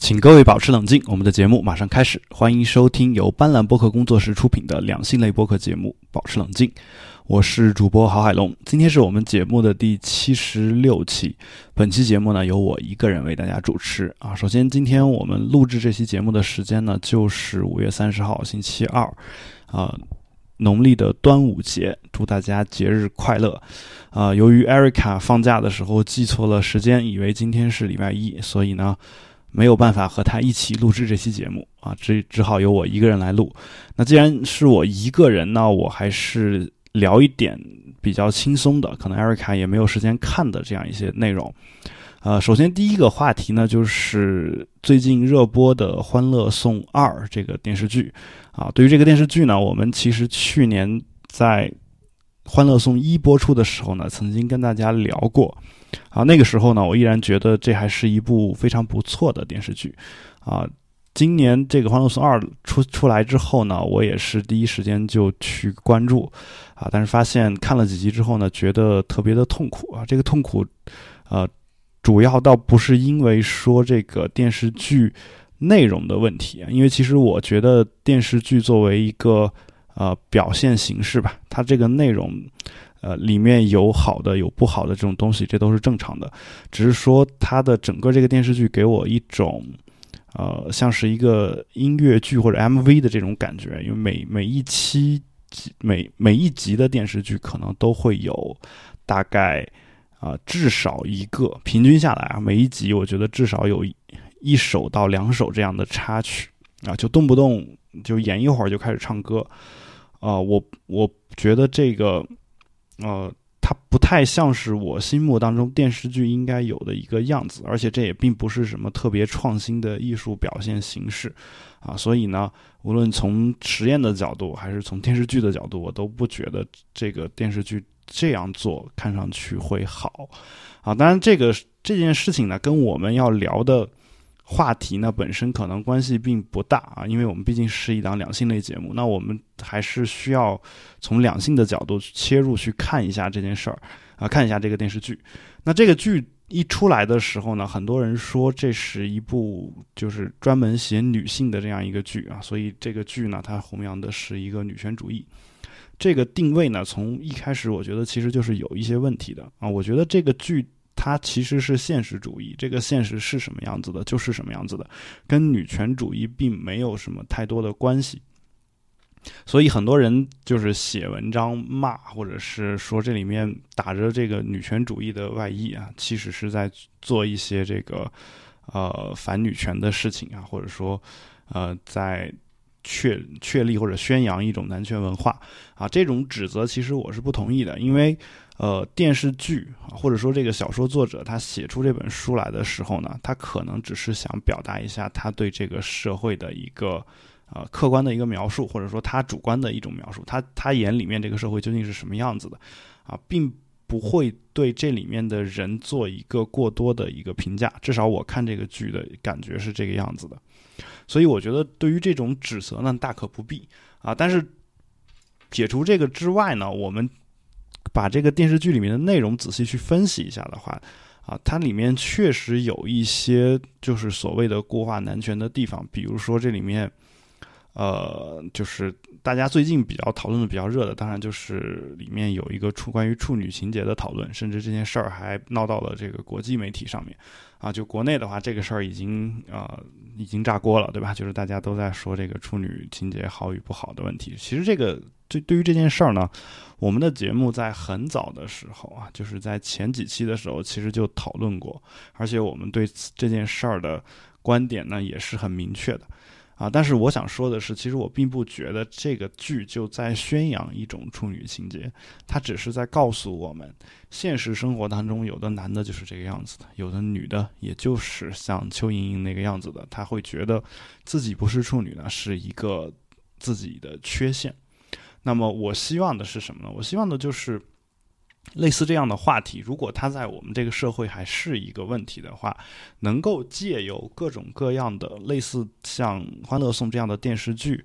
请各位保持冷静，我们的节目马上开始。欢迎收听由斑斓播客工作室出品的两性类播客节目《保持冷静》，我是主播郝海龙。今天是我们节目的第七十六期，本期节目呢由我一个人为大家主持啊。首先，今天我们录制这期节目的时间呢就是五月三十号星期二，啊，农历的端午节，祝大家节日快乐。啊，由于 Erica 放假的时候记错了时间，以为今天是礼拜一，所以呢。没有办法和他一起录制这期节目啊，只只好由我一个人来录。那既然是我一个人呢，我还是聊一点比较轻松的，可能艾瑞卡也没有时间看的这样一些内容。呃，首先第一个话题呢，就是最近热播的《欢乐颂二》这个电视剧啊。对于这个电视剧呢，我们其实去年在《欢乐颂一》播出的时候呢，曾经跟大家聊过。啊，那个时候呢，我依然觉得这还是一部非常不错的电视剧。啊，今年这个《欢乐颂二》出出来之后呢，我也是第一时间就去关注。啊，但是发现看了几集之后呢，觉得特别的痛苦啊。这个痛苦，呃，主要倒不是因为说这个电视剧内容的问题，因为其实我觉得电视剧作为一个呃表现形式吧，它这个内容。呃，里面有好的，有不好的这种东西，这都是正常的。只是说，它的整个这个电视剧给我一种，呃，像是一个音乐剧或者 MV 的这种感觉。因为每每一期、每每一集的电视剧，可能都会有大概啊，至少一个，平均下来啊，每一集我觉得至少有一首到两首这样的插曲啊，就动不动就演一会儿就开始唱歌啊。我我觉得这个。呃，它不太像是我心目当中电视剧应该有的一个样子，而且这也并不是什么特别创新的艺术表现形式，啊，所以呢，无论从实验的角度还是从电视剧的角度，我都不觉得这个电视剧这样做看上去会好，啊，当然这个这件事情呢，跟我们要聊的。话题呢本身可能关系并不大啊，因为我们毕竟是一档两性类节目，那我们还是需要从两性的角度切入去看一下这件事儿啊，看一下这个电视剧。那这个剧一出来的时候呢，很多人说这是一部就是专门写女性的这样一个剧啊，所以这个剧呢，它弘扬的是一个女权主义。这个定位呢，从一开始我觉得其实就是有一些问题的啊，我觉得这个剧。它其实是现实主义，这个现实是什么样子的，就是什么样子的，跟女权主义并没有什么太多的关系。所以很多人就是写文章骂，或者是说这里面打着这个女权主义的外衣啊，其实是在做一些这个呃反女权的事情啊，或者说呃在确确立或者宣扬一种男权文化啊，这种指责其实我是不同意的，因为。呃，电视剧啊或者说这个小说作者他写出这本书来的时候呢，他可能只是想表达一下他对这个社会的一个呃客观的一个描述，或者说他主观的一种描述。他他眼里面这个社会究竟是什么样子的啊，并不会对这里面的人做一个过多的一个评价。至少我看这个剧的感觉是这个样子的。所以我觉得对于这种指责呢，大可不必啊。但是解除这个之外呢，我们。把这个电视剧里面的内容仔细去分析一下的话，啊，它里面确实有一些就是所谓的固化男权的地方，比如说这里面，呃，就是大家最近比较讨论的比较热的，当然就是里面有一个处关于处女情节的讨论，甚至这件事儿还闹到了这个国际媒体上面，啊，就国内的话，这个事儿已经啊已经炸锅了，对吧？就是大家都在说这个处女情节好与不好的问题。其实这个这对于这件事儿呢。我们的节目在很早的时候啊，就是在前几期的时候，其实就讨论过，而且我们对这件事儿的观点呢也是很明确的啊。但是我想说的是，其实我并不觉得这个剧就在宣扬一种处女情节，它只是在告诉我们，现实生活当中有的男的就是这个样子的，有的女的也就是像邱莹莹那个样子的，他会觉得自己不是处女呢，是一个自己的缺陷。那么我希望的是什么呢？我希望的就是类似这样的话题，如果它在我们这个社会还是一个问题的话，能够借由各种各样的类似像《欢乐颂》这样的电视剧，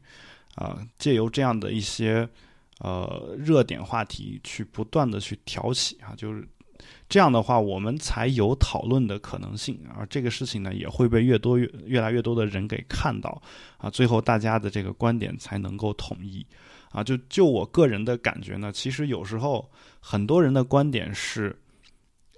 啊，借由这样的一些呃热点话题去不断的去挑起啊，就是这样的话，我们才有讨论的可能性，而这个事情呢，也会被越多越越来越多的人给看到，啊，最后大家的这个观点才能够统一，啊，就就我个人的感觉呢，其实有时候很多人的观点是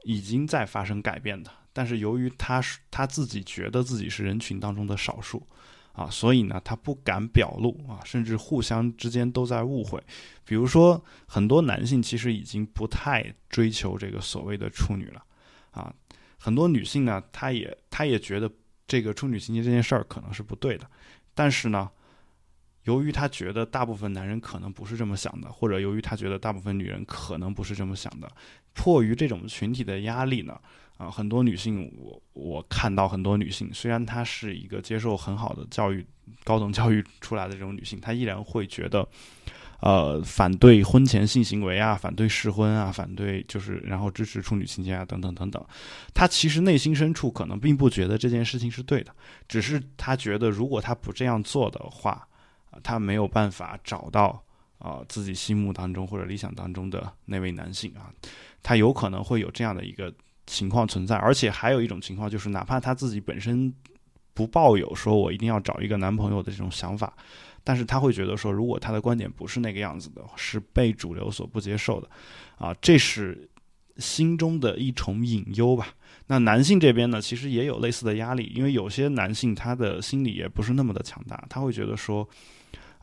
已经在发生改变的，但是由于他是他自己觉得自己是人群当中的少数。啊，所以呢，他不敢表露啊，甚至互相之间都在误会。比如说，很多男性其实已经不太追求这个所谓的处女了，啊，很多女性呢，她也她也觉得这个处女情节这件事儿可能是不对的，但是呢，由于她觉得大部分男人可能不是这么想的，或者由于她觉得大部分女人可能不是这么想的，迫于这种群体的压力呢。啊，很多女性，我我看到很多女性，虽然她是一个接受很好的教育、高等教育出来的这种女性，她依然会觉得，呃，反对婚前性行为啊，反对试婚啊，反对就是然后支持处女情节啊，等等等等。她其实内心深处可能并不觉得这件事情是对的，只是她觉得如果她不这样做的话，她没有办法找到啊自己心目当中或者理想当中的那位男性啊，她有可能会有这样的一个。情况存在，而且还有一种情况就是，哪怕她自己本身不抱有说我一定要找一个男朋友的这种想法，但是她会觉得说，如果她的观点不是那个样子的，是被主流所不接受的，啊，这是心中的一重隐忧吧。那男性这边呢，其实也有类似的压力，因为有些男性他的心理也不是那么的强大，他会觉得说，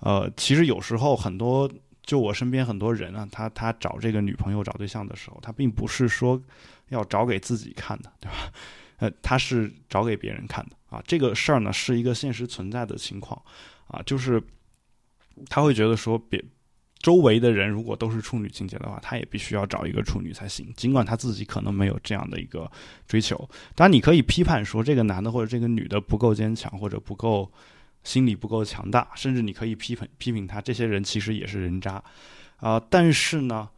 呃，其实有时候很多。就我身边很多人啊，他他找这个女朋友找对象的时候，他并不是说要找给自己看的，对吧？呃，他是找给别人看的啊。这个事儿呢，是一个现实存在的情况啊，就是他会觉得说，别周围的人如果都是处女情节的话，他也必须要找一个处女才行。尽管他自己可能没有这样的一个追求，当然你可以批判说这个男的或者这个女的不够坚强或者不够。心理不够强大，甚至你可以批评批评他，这些人其实也是人渣，啊！但是呢，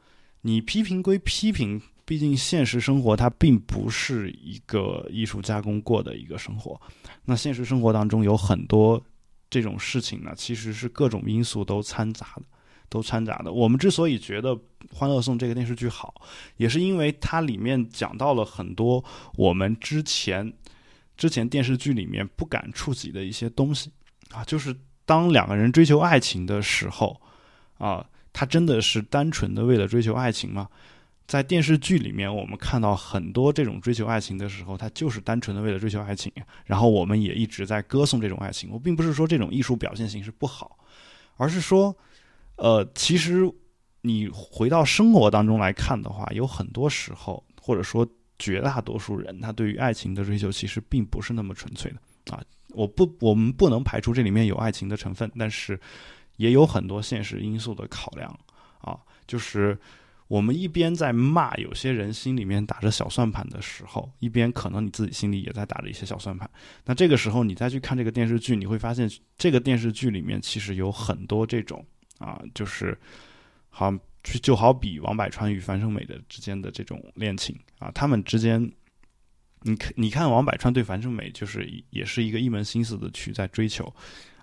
你批评归批评，毕竟现实生活它并不是一个艺术加工过的一个生活。那现实生活当中有很多这种事情呢，其实是各种因素都掺杂的，都掺杂的。我们之所以觉得《欢乐颂》这个电视剧好，也是因为它里面讲到了很多我们之前之前电视剧里面不敢触及的一些东西。啊，就是当两个人追求爱情的时候，啊，他真的是单纯的为了追求爱情吗？在电视剧里面，我们看到很多这种追求爱情的时候，他就是单纯的为了追求爱情。然后我们也一直在歌颂这种爱情。我并不是说这种艺术表现形式不好，而是说，呃，其实你回到生活当中来看的话，有很多时候，或者说绝大多数人，他对于爱情的追求其实并不是那么纯粹的啊。我不，我们不能排除这里面有爱情的成分，但是也有很多现实因素的考量啊。就是我们一边在骂有些人心里面打着小算盘的时候，一边可能你自己心里也在打着一些小算盘。那这个时候你再去看这个电视剧，你会发现这个电视剧里面其实有很多这种啊，就是好就好比王百川与樊胜美的之间的这种恋情啊，他们之间。你看，你看王百川对樊胜美就是也是一个一门心思的去在追求，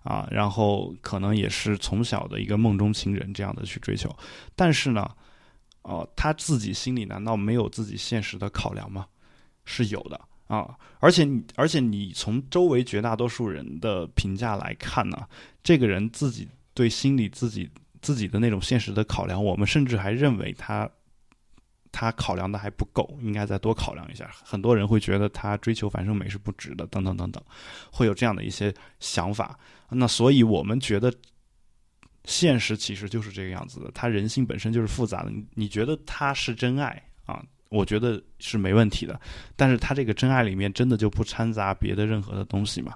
啊，然后可能也是从小的一个梦中情人这样的去追求，但是呢，哦，他自己心里难道没有自己现实的考量吗？是有的啊，而且你而且你从周围绝大多数人的评价来看呢，这个人自己对心里自己自己的那种现实的考量，我们甚至还认为他。他考量的还不够，应该再多考量一下。很多人会觉得他追求樊胜美是不值的，等等等等，会有这样的一些想法。那所以我们觉得，现实其实就是这个样子的。他人性本身就是复杂的。你你觉得他是真爱啊？我觉得是没问题的。但是他这个真爱里面真的就不掺杂别的任何的东西吗？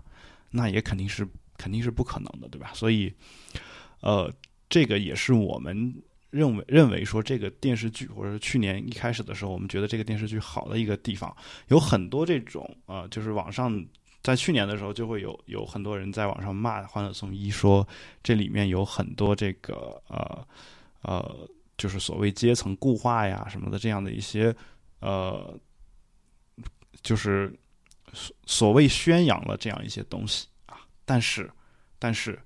那也肯定是肯定是不可能的，对吧？所以，呃，这个也是我们。认为认为说这个电视剧，或者是去年一开始的时候，我们觉得这个电视剧好的一个地方，有很多这种呃，就是网上在去年的时候就会有有很多人在网上骂《欢乐颂一》，说这里面有很多这个呃呃，就是所谓阶层固化呀什么的这样的一些呃，就是所所谓宣扬了这样一些东西啊，但是但是。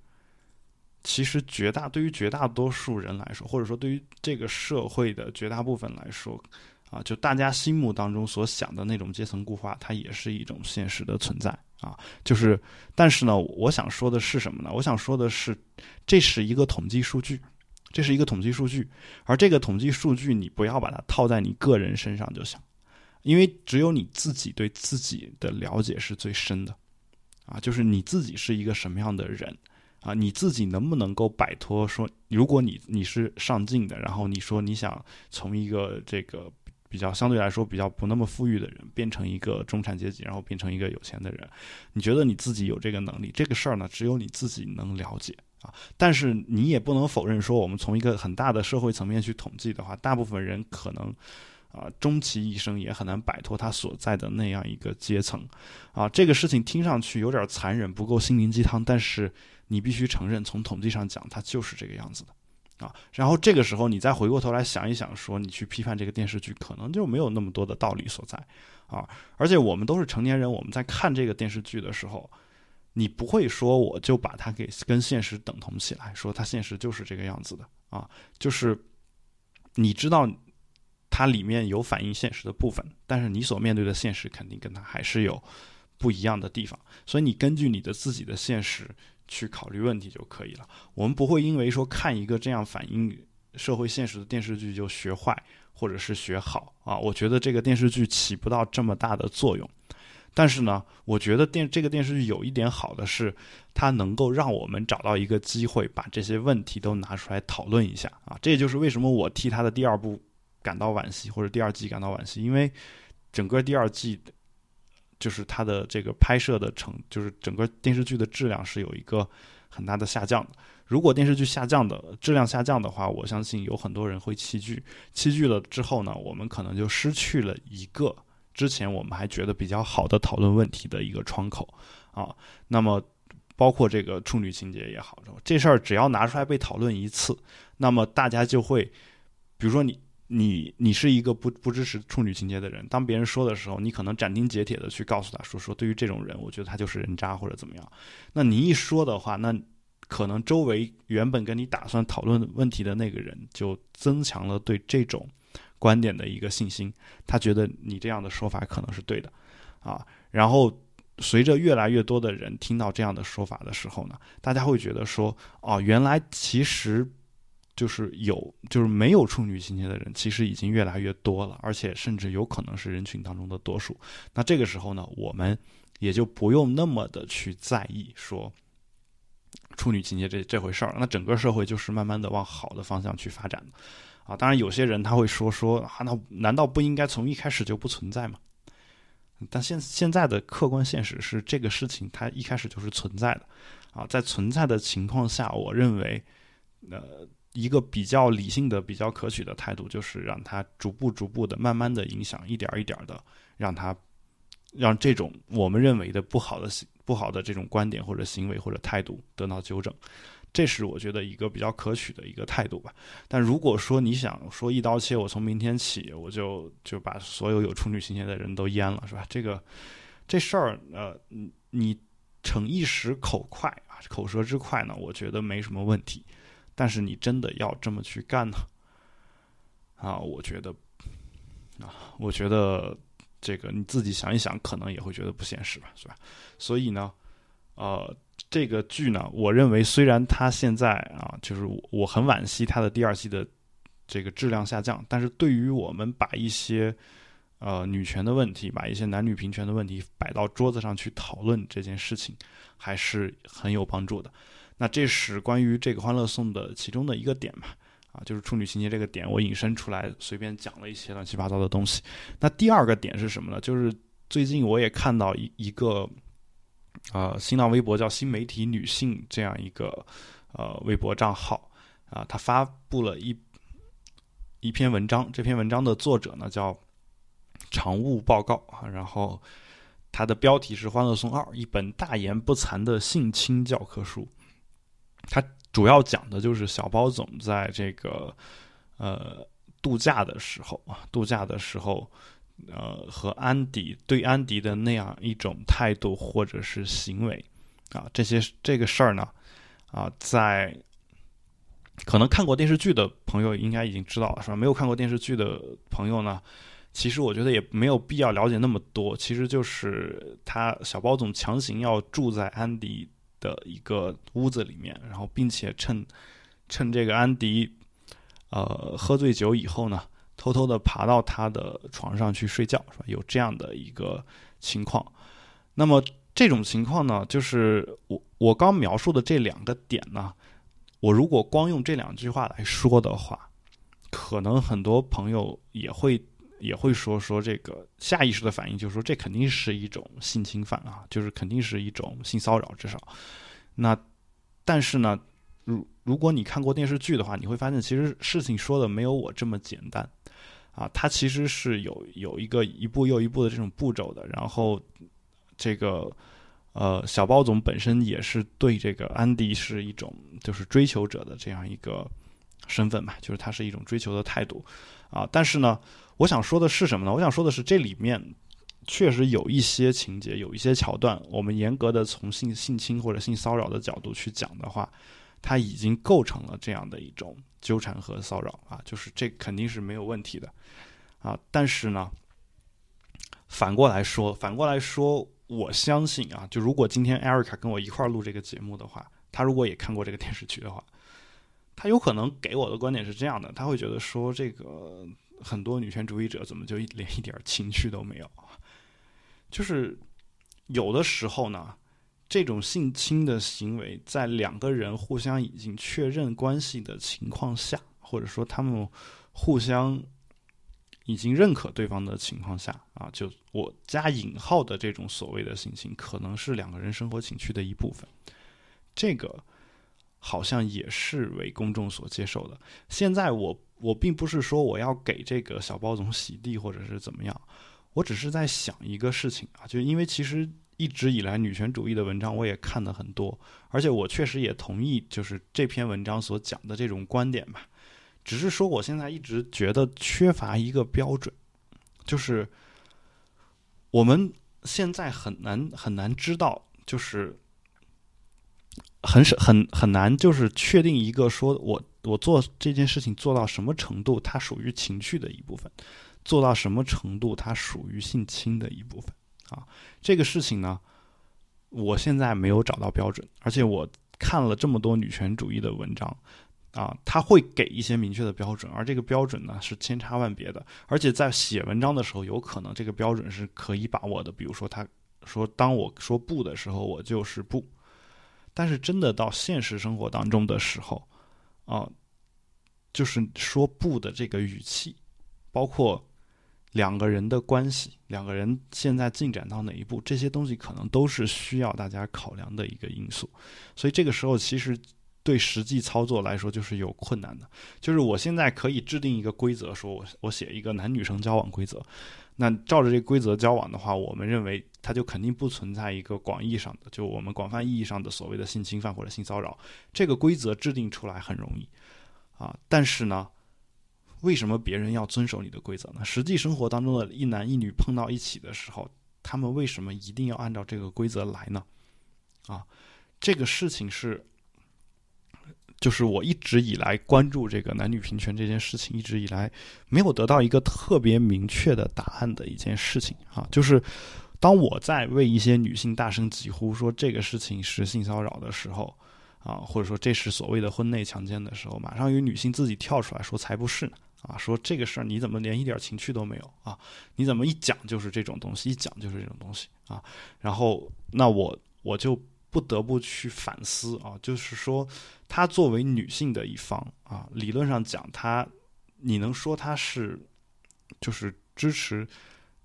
其实，绝大对于绝大多数人来说，或者说对于这个社会的绝大部分来说，啊，就大家心目当中所想的那种阶层固化，它也是一种现实的存在啊。就是，但是呢，我想说的是什么呢？我想说的是，这是一个统计数据，这是一个统计数据，而这个统计数据你不要把它套在你个人身上就行，因为只有你自己对自己的了解是最深的啊，就是你自己是一个什么样的人。啊，你自己能不能够摆脱说，如果你你是上进的，然后你说你想从一个这个比较相对来说比较不那么富裕的人，变成一个中产阶级，然后变成一个有钱的人，你觉得你自己有这个能力？这个事儿呢，只有你自己能了解啊。但是你也不能否认说，我们从一个很大的社会层面去统计的话，大部分人可能。啊，终其一生也很难摆脱他所在的那样一个阶层，啊，这个事情听上去有点残忍，不够心灵鸡汤，但是你必须承认，从统计上讲，它就是这个样子的，啊，然后这个时候你再回过头来想一想，说你去批判这个电视剧，可能就没有那么多的道理所在，啊，而且我们都是成年人，我们在看这个电视剧的时候，你不会说我就把它给跟现实等同起来，说它现实就是这个样子的，啊，就是你知道。它里面有反映现实的部分，但是你所面对的现实肯定跟它还是有不一样的地方，所以你根据你的自己的现实去考虑问题就可以了。我们不会因为说看一个这样反映社会现实的电视剧就学坏或者是学好啊。我觉得这个电视剧起不到这么大的作用，但是呢，我觉得电这个电视剧有一点好的是，它能够让我们找到一个机会把这些问题都拿出来讨论一下啊。这也就是为什么我替他的第二部。感到惋惜，或者第二季感到惋惜，因为整个第二季就是它的这个拍摄的成，就是整个电视剧的质量是有一个很大的下降。如果电视剧下降的质量下降的话，我相信有很多人会弃剧。弃剧了之后呢，我们可能就失去了一个之前我们还觉得比较好的讨论问题的一个窗口啊。那么包括这个处女情节也好，这事儿只要拿出来被讨论一次，那么大家就会，比如说你。你你是一个不不支持处女情节的人，当别人说的时候，你可能斩钉截铁的去告诉他说说，对于这种人，我觉得他就是人渣或者怎么样。那你一说的话，那可能周围原本跟你打算讨论问题的那个人，就增强了对这种观点的一个信心，他觉得你这样的说法可能是对的，啊，然后随着越来越多的人听到这样的说法的时候呢，大家会觉得说，哦，原来其实。就是有，就是没有处女情节的人，其实已经越来越多了，而且甚至有可能是人群当中的多数。那这个时候呢，我们也就不用那么的去在意说处女情节这这回事儿。那整个社会就是慢慢的往好的方向去发展啊。当然，有些人他会说说啊，那难道不应该从一开始就不存在吗？但现现在的客观现实是，这个事情它一开始就是存在的啊。在存在的情况下，我认为，呃。一个比较理性的、比较可取的态度，就是让他逐步、逐步的、慢慢的影响，一点一点的，让他让这种我们认为的不好的、不好的这种观点或者行为或者态度得到纠正，这是我觉得一个比较可取的一个态度吧。但如果说你想说一刀切，我从明天起我就就把所有有处女情节的人都阉了，是吧？这个这事儿，呃，你逞一时口快啊，口舌之快呢，我觉得没什么问题。但是你真的要这么去干呢？啊，我觉得，啊，我觉得这个你自己想一想，可能也会觉得不现实吧，是吧？所以呢，呃，这个剧呢，我认为虽然它现在啊，就是我我很惋惜它的第二季的这个质量下降，但是对于我们把一些呃女权的问题，把一些男女平权的问题摆到桌子上去讨论这件事情，还是很有帮助的。那这是关于这个《欢乐颂》的其中的一个点嘛？啊，就是处女情节这个点，我引申出来，随便讲了一些乱七八糟的东西。那第二个点是什么呢？就是最近我也看到一一个，呃，新浪微博叫“新媒体女性”这样一个呃微博账号啊，他发布了一一篇文章。这篇文章的作者呢叫常务报告啊，然后它的标题是《欢乐颂二》，一本大言不惭的性侵教科书。它主要讲的就是小包总在这个呃度假的时候啊，度假的时候，呃和安迪对安迪的那样一种态度或者是行为啊，这些这个事儿呢啊，在可能看过电视剧的朋友应该已经知道了是吧？没有看过电视剧的朋友呢，其实我觉得也没有必要了解那么多。其实就是他小包总强行要住在安迪的一个屋子里面，然后并且趁趁这个安迪呃喝醉酒以后呢，偷偷的爬到他的床上去睡觉，是吧？有这样的一个情况。那么这种情况呢，就是我我刚描述的这两个点呢，我如果光用这两句话来说的话，可能很多朋友也会。也会说说这个下意识的反应，就是说这肯定是一种性侵犯啊，就是肯定是一种性骚扰，至少。那但是呢，如如果你看过电视剧的话，你会发现其实事情说的没有我这么简单啊，它其实是有有一个一步又一步的这种步骤的。然后这个呃小包总本身也是对这个安迪是一种就是追求者的这样一个身份嘛，就是他是一种追求的态度啊，但是呢。我想说的是什么呢？我想说的是，这里面确实有一些情节，有一些桥段，我们严格的从性性侵或者性骚扰的角度去讲的话，它已经构成了这样的一种纠缠和骚扰啊，就是这肯定是没有问题的啊。但是呢，反过来说，反过来说，我相信啊，就如果今天艾瑞卡跟我一块儿录这个节目的话，他如果也看过这个电视剧的话，他有可能给我的观点是这样的，他会觉得说这个。很多女权主义者怎么就连一点情绪都没有？就是有的时候呢，这种性侵的行为，在两个人互相已经确认关系的情况下，或者说他们互相已经认可对方的情况下啊，就我加引号的这种所谓的性侵，可能是两个人生活情趣的一部分。这个好像也是为公众所接受的。现在我。我并不是说我要给这个小包总洗地或者是怎么样，我只是在想一个事情啊，就因为其实一直以来女权主义的文章我也看的很多，而且我确实也同意就是这篇文章所讲的这种观点吧，只是说我现在一直觉得缺乏一个标准，就是我们现在很难很难知道，就是很少很很难就是确定一个说我。我做这件事情做到什么程度，它属于情趣的一部分；做到什么程度，它属于性侵的一部分。啊，这个事情呢，我现在没有找到标准，而且我看了这么多女权主义的文章，啊，他会给一些明确的标准，而这个标准呢是千差万别的，而且在写文章的时候，有可能这个标准是可以把握的。比如说，他说，当我说不的时候，我就是不；但是真的到现实生活当中的时候，啊，就是说不的这个语气，包括两个人的关系，两个人现在进展到哪一步，这些东西可能都是需要大家考量的一个因素。所以这个时候，其实对实际操作来说就是有困难的。就是我现在可以制定一个规则，说我我写一个男女生交往规则，那照着这个规则交往的话，我们认为它就肯定不存在一个广义上的，就我们广泛意义上的所谓的性侵犯或者性骚扰。这个规则制定出来很容易。啊，但是呢，为什么别人要遵守你的规则呢？实际生活当中的一男一女碰到一起的时候，他们为什么一定要按照这个规则来呢？啊，这个事情是，就是我一直以来关注这个男女平权这件事情，一直以来没有得到一个特别明确的答案的一件事情啊，就是当我在为一些女性大声疾呼说这个事情是性骚扰的时候。啊，或者说这是所谓的婚内强奸的时候，马上有女性自己跳出来说才不是呢！啊，说这个事儿你怎么连一点情趣都没有啊？你怎么一讲就是这种东西，一讲就是这种东西啊？然后那我我就不得不去反思啊，就是说她作为女性的一方啊，理论上讲她，你能说她是就是支持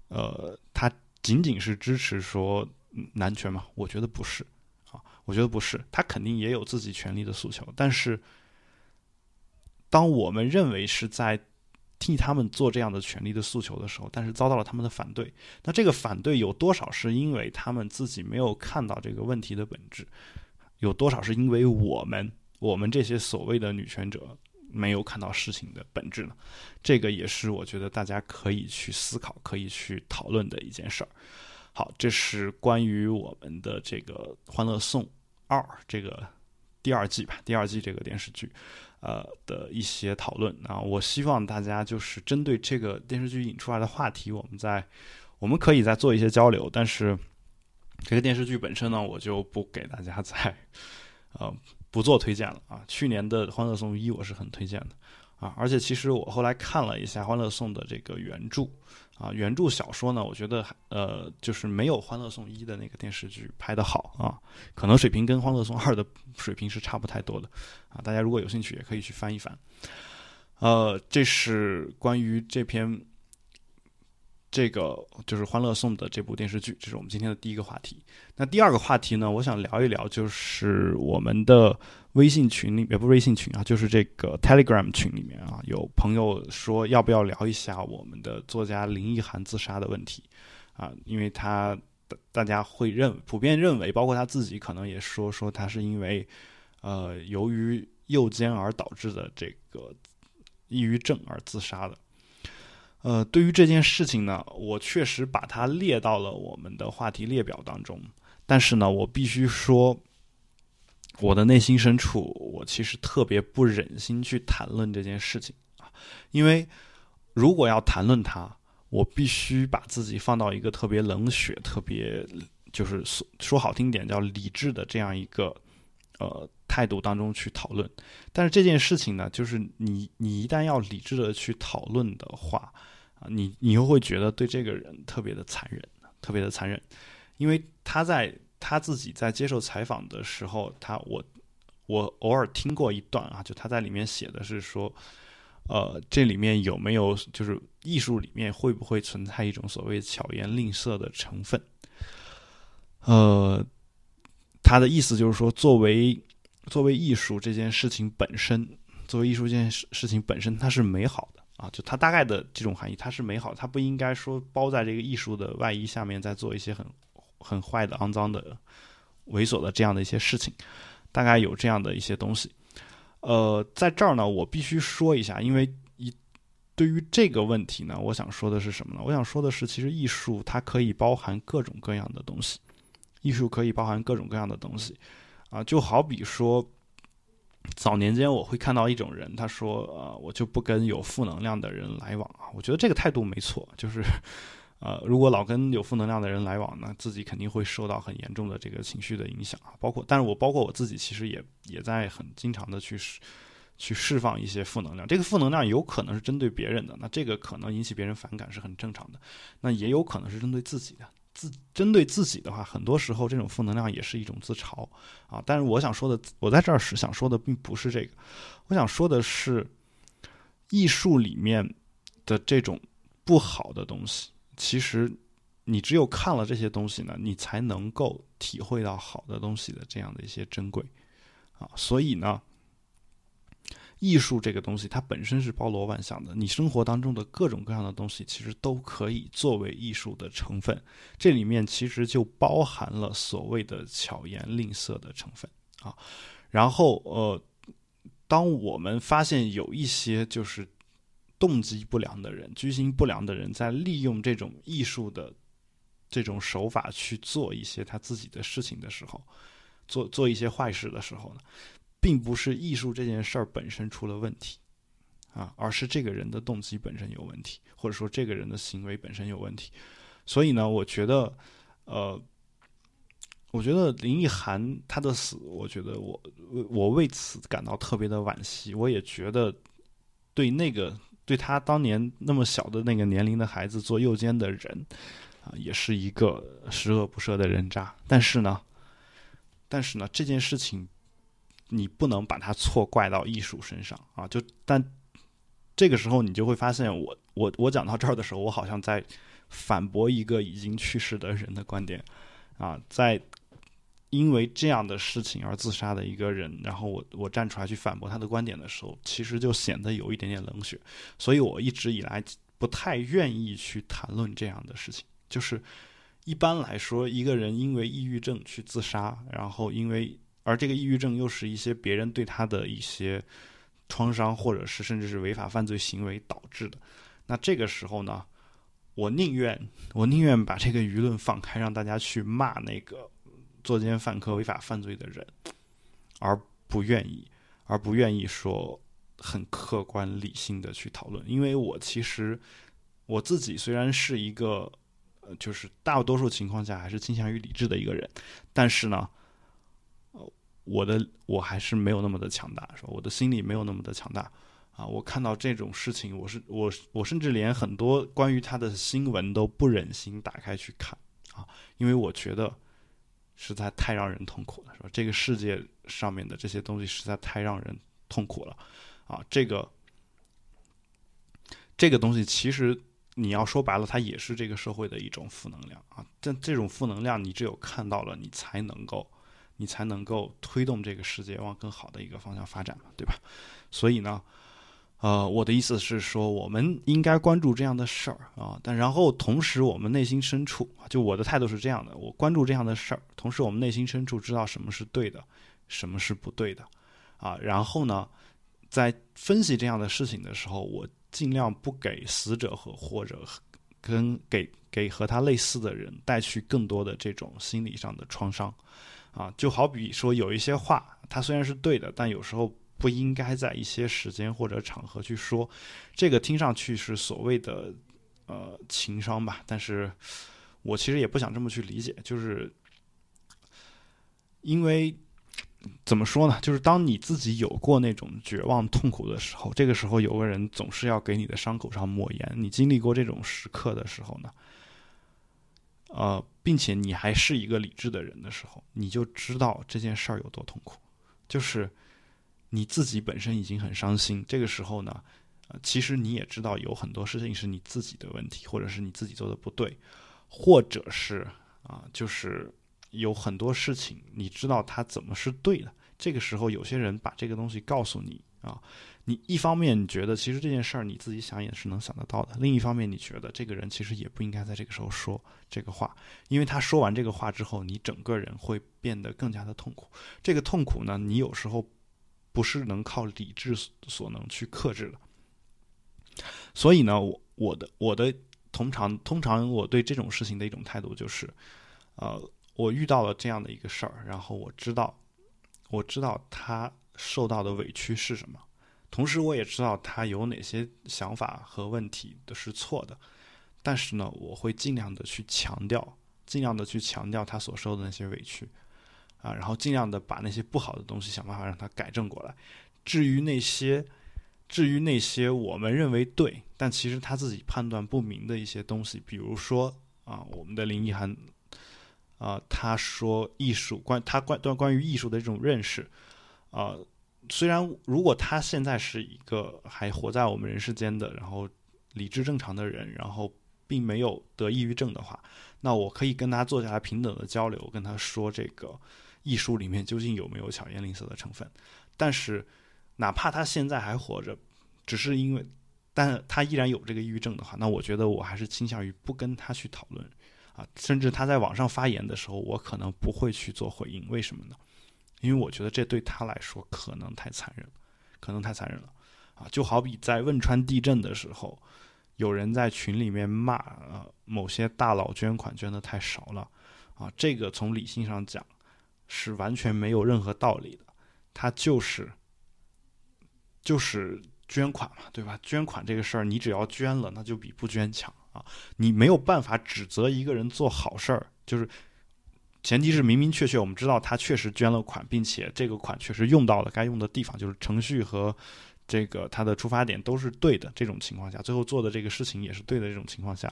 呃，她仅仅是支持说男权吗？我觉得不是啊。我觉得不是，她肯定也有自己权利的诉求，但是，当我们认为是在替他们做这样的权利的诉求的时候，但是遭到了他们的反对，那这个反对有多少是因为他们自己没有看到这个问题的本质，有多少是因为我们我们这些所谓的女权者没有看到事情的本质呢？这个也是我觉得大家可以去思考、可以去讨论的一件事儿。好，这是关于我们的这个《欢乐颂》。二这个第二季吧，第二季这个电视剧，呃的一些讨论啊。我希望大家就是针对这个电视剧引出来的话题，我们在我们可以再做一些交流。但是这个电视剧本身呢，我就不给大家 再呃不做推荐了啊。去年的《欢乐颂一》我是很推荐的啊，而且其实我后来看了一下《欢乐颂》的这个原著。啊，原著小说呢，我觉得呃，就是没有《欢乐颂一》的那个电视剧拍的好啊，可能水平跟《欢乐颂二》的水平是差不太多的啊。大家如果有兴趣，也可以去翻一翻。呃，这是关于这篇这个就是《欢乐颂》的这部电视剧，这是我们今天的第一个话题。那第二个话题呢，我想聊一聊，就是我们的。微信群里面不是微信群啊，就是这个 Telegram 群里面啊，有朋友说要不要聊一下我们的作家林奕涵自杀的问题啊？因为他大家会认普遍认为，包括他自己可能也说说他是因为呃由于右肩而导致的这个抑郁症而自杀的。呃，对于这件事情呢，我确实把它列到了我们的话题列表当中，但是呢，我必须说。我的内心深处，我其实特别不忍心去谈论这件事情啊，因为如果要谈论它，我必须把自己放到一个特别冷血、特别就是说说好听点叫理智的这样一个呃态度当中去讨论。但是这件事情呢，就是你你一旦要理智的去讨论的话啊，你你又会觉得对这个人特别的残忍，特别的残忍，因为他在。他自己在接受采访的时候，他我我偶尔听过一段啊，就他在里面写的是说，呃，这里面有没有就是艺术里面会不会存在一种所谓巧言令色的成分？呃，他的意思就是说，作为作为艺术这件事情本身，作为艺术这件事事情本身，它是美好的啊，就它大概的这种含义，它是美好，它不应该说包在这个艺术的外衣下面，再做一些很。很坏的、肮脏的、猥琐的这样的一些事情，大概有这样的一些东西。呃，在这儿呢，我必须说一下，因为一对于这个问题呢，我想说的是什么呢？我想说的是，其实艺术它可以包含各种各样的东西，艺术可以包含各种各样的东西啊，就好比说，早年间我会看到一种人，他说：“呃，我就不跟有负能量的人来往啊。”我觉得这个态度没错，就是。呃，如果老跟有负能量的人来往呢，自己肯定会受到很严重的这个情绪的影响啊。包括，但是我包括我自己，其实也也在很经常的去去释放一些负能量。这个负能量有可能是针对别人的，那这个可能引起别人反感是很正常的。那也有可能是针对自己的，自针对自己的话，很多时候这种负能量也是一种自嘲啊。但是我想说的，我在这儿是想说的，并不是这个，我想说的是艺术里面的这种不好的东西。其实，你只有看了这些东西呢，你才能够体会到好的东西的这样的一些珍贵啊。所以呢，艺术这个东西它本身是包罗万象的，你生活当中的各种各样的东西其实都可以作为艺术的成分。这里面其实就包含了所谓的巧言令色的成分啊。然后呃，当我们发现有一些就是。动机不良的人，居心不良的人，在利用这种艺术的这种手法去做一些他自己的事情的时候，做做一些坏事的时候呢，并不是艺术这件事儿本身出了问题啊，而是这个人的动机本身有问题，或者说这个人的行为本身有问题。所以呢，我觉得，呃，我觉得林奕涵他的死，我觉得我我为此感到特别的惋惜。我也觉得对那个。对他当年那么小的那个年龄的孩子做右肩的人，啊，也是一个十恶不赦的人渣。但是呢，但是呢，这件事情你不能把它错怪到艺术身上啊。就但这个时候，你就会发现，我我我讲到这儿的时候，我好像在反驳一个已经去世的人的观点啊，在。因为这样的事情而自杀的一个人，然后我我站出来去反驳他的观点的时候，其实就显得有一点点冷血，所以我一直以来不太愿意去谈论这样的事情。就是一般来说，一个人因为抑郁症去自杀，然后因为而这个抑郁症又是一些别人对他的一些创伤，或者是甚至是违法犯罪行为导致的，那这个时候呢，我宁愿我宁愿把这个舆论放开，让大家去骂那个。作奸犯科、违法犯罪的人，而不愿意，而不愿意说很客观理性的去讨论，因为我其实我自己虽然是一个呃，就是大多数情况下还是倾向于理智的一个人，但是呢，我的我还是没有那么的强大，是吧？我的心理没有那么的强大啊！我看到这种事情，我是我我甚至连很多关于他的新闻都不忍心打开去看啊，因为我觉得实在太让人痛苦了，是吧？这个世界上面的这些东西实在太让人痛苦了。啊，这个这个东西其实你要说白了，它也是这个社会的一种负能量啊。但这种负能量，你只有看到了，你才能够，你才能够推动这个世界往更好的一个方向发展嘛，对吧？所以呢，呃，我的意思是说，我们应该关注这样的事儿啊。但然后同时，我们内心深处，就我的态度是这样的：我关注这样的事儿，同时我们内心深处知道什么是对的，什么是不对的啊。然后呢？在分析这样的事情的时候，我尽量不给死者和或者跟给给和他类似的人带去更多的这种心理上的创伤，啊，就好比说有一些话，它虽然是对的，但有时候不应该在一些时间或者场合去说，这个听上去是所谓的呃情商吧，但是我其实也不想这么去理解，就是因为。怎么说呢？就是当你自己有过那种绝望痛苦的时候，这个时候有个人总是要给你的伤口上抹盐。你经历过这种时刻的时候呢，呃，并且你还是一个理智的人的时候，你就知道这件事儿有多痛苦。就是你自己本身已经很伤心，这个时候呢，呃，其实你也知道有很多事情是你自己的问题，或者是你自己做的不对，或者是啊，就是。有很多事情，你知道他怎么是对的。这个时候，有些人把这个东西告诉你啊，你一方面你觉得其实这件事儿你自己想也是能想得到的，另一方面你觉得这个人其实也不应该在这个时候说这个话，因为他说完这个话之后，你整个人会变得更加的痛苦。这个痛苦呢，你有时候不是能靠理智所能去克制的。所以呢，我我的我的通常通常我对这种事情的一种态度就是，呃。我遇到了这样的一个事儿，然后我知道，我知道他受到的委屈是什么，同时我也知道他有哪些想法和问题都是错的，但是呢，我会尽量的去强调，尽量的去强调他所受的那些委屈，啊，然后尽量的把那些不好的东西想办法让他改正过来。至于那些，至于那些我们认为对，但其实他自己判断不明的一些东西，比如说啊，我们的林奕涵。啊，他说艺术关他关关关于艺术的这种认识，啊，虽然如果他现在是一个还活在我们人世间的，然后理智正常的人，然后并没有得抑郁症的话，那我可以跟他坐下来平等的交流，跟他说这个艺术里面究竟有没有巧言令色的成分。但是哪怕他现在还活着，只是因为，但他依然有这个抑郁症的话，那我觉得我还是倾向于不跟他去讨论。啊，甚至他在网上发言的时候，我可能不会去做回应。为什么呢？因为我觉得这对他来说可能太残忍，可能太残忍了。啊，就好比在汶川地震的时候，有人在群里面骂啊，某些大佬捐款捐的太少了。啊，这个从理性上讲是完全没有任何道理的。他就是就是捐款嘛，对吧？捐款这个事儿，你只要捐了，那就比不捐强。啊，你没有办法指责一个人做好事儿，就是前提是明明确确，我们知道他确实捐了款，并且这个款确实用到了该用的地方，就是程序和这个他的出发点都是对的。这种情况下，最后做的这个事情也是对的。这种情况下，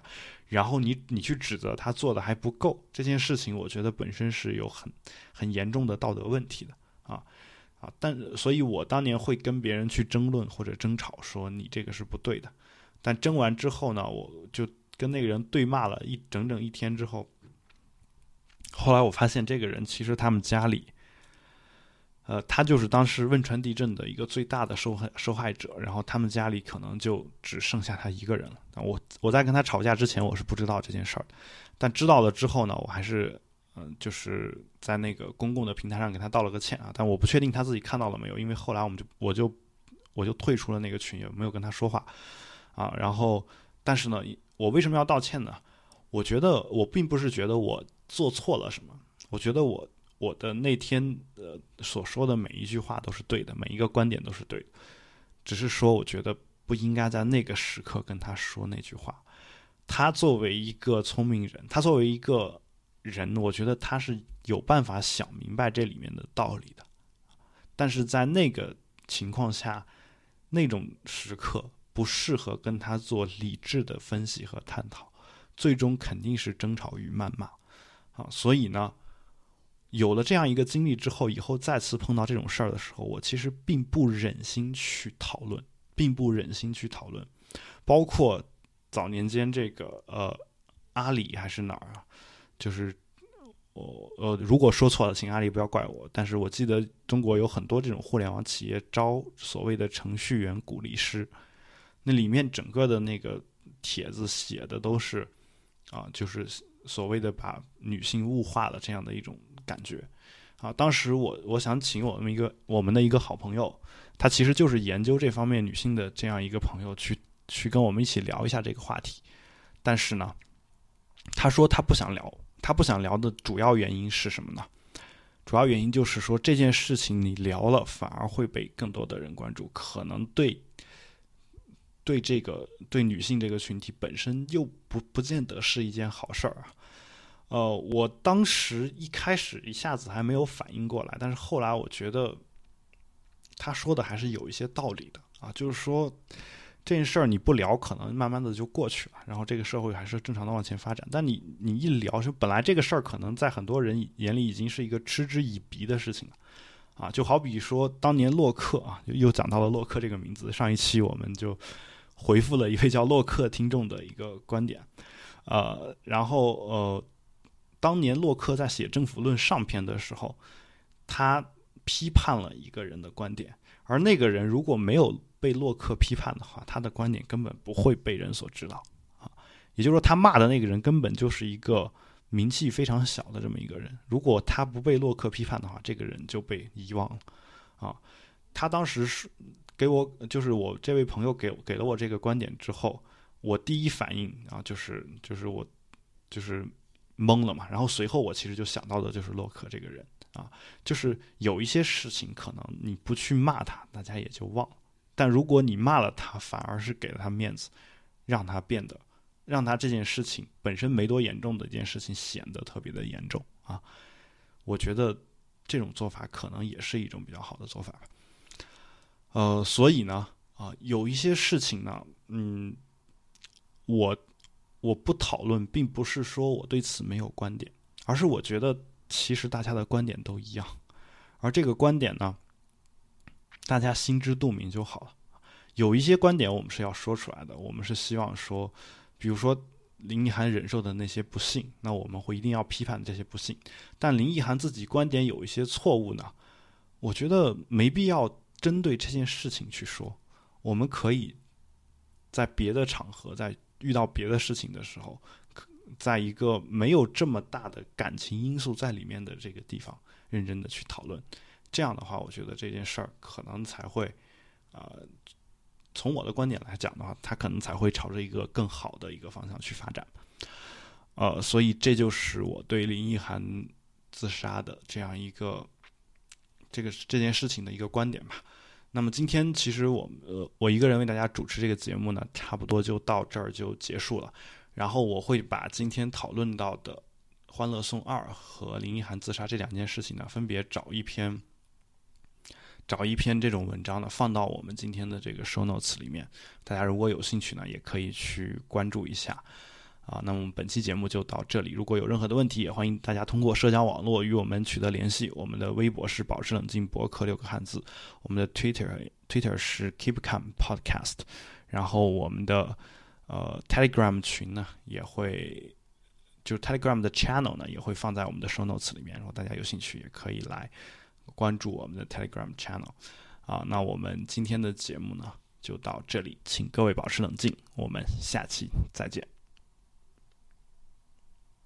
然后你你去指责他做的还不够，这件事情我觉得本身是有很很严重的道德问题的啊啊！但所以，我当年会跟别人去争论或者争吵，说你这个是不对的。但争完之后呢，我就跟那个人对骂了一整整一天之后，后来我发现这个人其实他们家里，呃，他就是当时汶川地震的一个最大的受害受害者，然后他们家里可能就只剩下他一个人了。我我在跟他吵架之前，我是不知道这件事儿，但知道了之后呢，我还是嗯，就是在那个公共的平台上给他道了个歉啊，但我不确定他自己看到了没有，因为后来我们就我就我就退出了那个群，也没有跟他说话。啊，然后，但是呢，我为什么要道歉呢？我觉得我并不是觉得我做错了什么，我觉得我我的那天呃所说的每一句话都是对的，每一个观点都是对的。只是说我觉得不应该在那个时刻跟他说那句话。他作为一个聪明人，他作为一个人，我觉得他是有办法想明白这里面的道理的。但是在那个情况下，那种时刻不适合跟他做理智的分析和探讨，最终肯定是争吵与谩骂。啊，所以呢，有了这样一个经历之后，以后再次碰到这种事儿的时候，我其实并不忍心去讨论，并不忍心去讨论，包括早年间这个呃阿里还是哪儿啊，就是我呃如果说错了，请阿里不要怪我。但是我记得中国有很多这种互联网企业招所谓的程序员鼓励师，那里面整个的那个帖子写的都是啊，就是。所谓的把女性物化了这样的一种感觉，啊，当时我我想请我们一个我们的一个好朋友，他其实就是研究这方面女性的这样一个朋友，去去跟我们一起聊一下这个话题。但是呢，他说他不想聊，他不想聊的主要原因是什么呢？主要原因就是说这件事情你聊了，反而会被更多的人关注，可能对。对这个对女性这个群体本身又不不见得是一件好事儿啊，呃，我当时一开始一下子还没有反应过来，但是后来我觉得他说的还是有一些道理的啊，就是说这件事儿你不聊，可能慢慢的就过去了，然后这个社会还是正常的往前发展。但你你一聊，就本来这个事儿可能在很多人眼里已经是一个嗤之以鼻的事情了啊，就好比说当年洛克啊，又讲到了洛克这个名字，上一期我们就。回复了一位叫洛克听众的一个观点，呃，然后呃，当年洛克在写《政府论》上篇的时候，他批判了一个人的观点，而那个人如果没有被洛克批判的话，他的观点根本不会被人所知道啊。也就是说，他骂的那个人根本就是一个名气非常小的这么一个人。如果他不被洛克批判的话，这个人就被遗忘了啊。他当时是。给我就是我这位朋友给给了我这个观点之后，我第一反应啊就是就是我就是懵了嘛，然后随后我其实就想到的就是洛克这个人啊，就是有一些事情可能你不去骂他，大家也就忘了；但如果你骂了他，反而是给了他面子，让他变得让他这件事情本身没多严重的一件事情显得特别的严重啊，我觉得这种做法可能也是一种比较好的做法吧。呃，所以呢，啊，有一些事情呢，嗯，我我不讨论，并不是说我对此没有观点，而是我觉得其实大家的观点都一样，而这个观点呢，大家心知肚明就好了。有一些观点我们是要说出来的，我们是希望说，比如说林奕涵忍受的那些不幸，那我们会一定要批判这些不幸。但林奕涵自己观点有一些错误呢，我觉得没必要。针对这件事情去说，我们可以在别的场合，在遇到别的事情的时候，在一个没有这么大的感情因素在里面的这个地方，认真的去讨论。这样的话，我觉得这件事儿可能才会，呃，从我的观点来讲的话，它可能才会朝着一个更好的一个方向去发展。呃，所以这就是我对林奕涵自杀的这样一个这个这件事情的一个观点吧。那么今天其实我呃我一个人为大家主持这个节目呢，差不多就到这儿就结束了。然后我会把今天讨论到的《欢乐颂二》和林奕涵自杀这两件事情呢，分别找一篇找一篇这种文章呢，放到我们今天的这个 show notes 里面。大家如果有兴趣呢，也可以去关注一下。啊，那么本期节目就到这里。如果有任何的问题，也欢迎大家通过社交网络与我们取得联系。我们的微博是保持冷静博客六个汉字，我们的 Twitter Twitter 是 Keep Calm Podcast，然后我们的呃 Telegram 群呢也会，就是 Telegram 的 Channel 呢也会放在我们的 Show Notes 里面。如果大家有兴趣，也可以来关注我们的 Telegram Channel。啊，那我们今天的节目呢就到这里，请各位保持冷静，我们下期再见。